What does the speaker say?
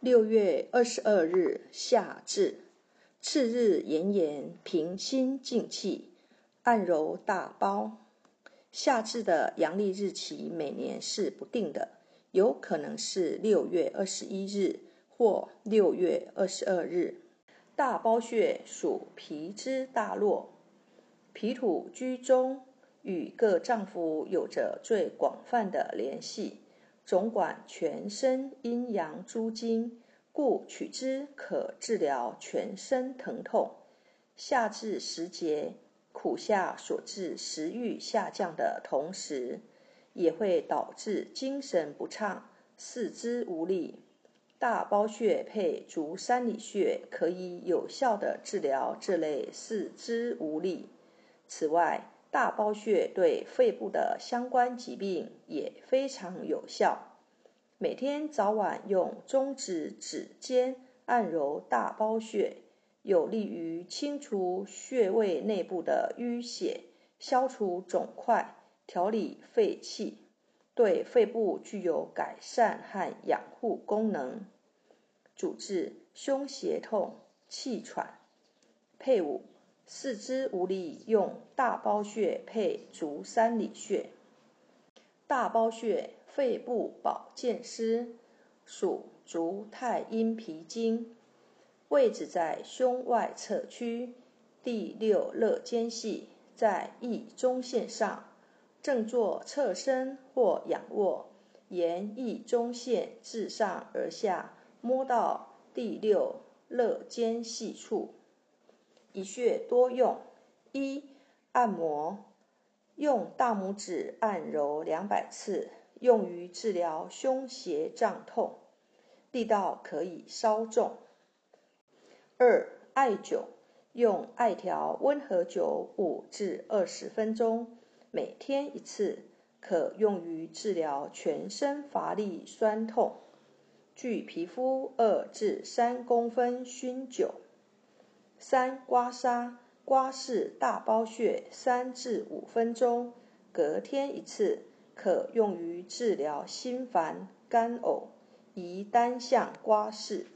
六月二十二日，夏至，次日炎炎，平心静气，按揉大包。夏至的阳历日期每年是不定的，有可能是六月二十一日或六月二十二日。大包穴属脾之大络，脾土居中，与各脏腑有着最广泛的联系。总管全身阴阳诸经，故取之可治疗全身疼痛。夏至时节，苦夏所致食欲下降的同时，也会导致精神不畅、四肢无力。大包穴配足三里穴，可以有效的治疗这类四肢无力。此外，大包穴对肺部的相关疾病也非常有效。每天早晚用中指指尖按揉大包穴，有利于清除穴位内部的淤血，消除肿块，调理肺气，对肺部具有改善和养护功能。主治胸胁痛、气喘。配伍。四肢无力，用大包穴配足三里穴。大包穴，肺部保健师，属足太阴脾经，位置在胸外侧区第六肋间隙，在腋中线上，正坐侧身或仰卧，沿腋中线自上而下摸到第六肋间隙处。一穴多用：一、按摩，用大拇指按揉两百次，用于治疗胸胁胀痛，力道可以稍重；二、艾灸，用艾条温和灸五至二十分钟，每天一次，可用于治疗全身乏力酸痛，距皮肤二至三公分熏灸。三刮痧，刮拭大包穴三至五分钟，隔天一次，可用于治疗心烦、干呕，宜单向刮拭。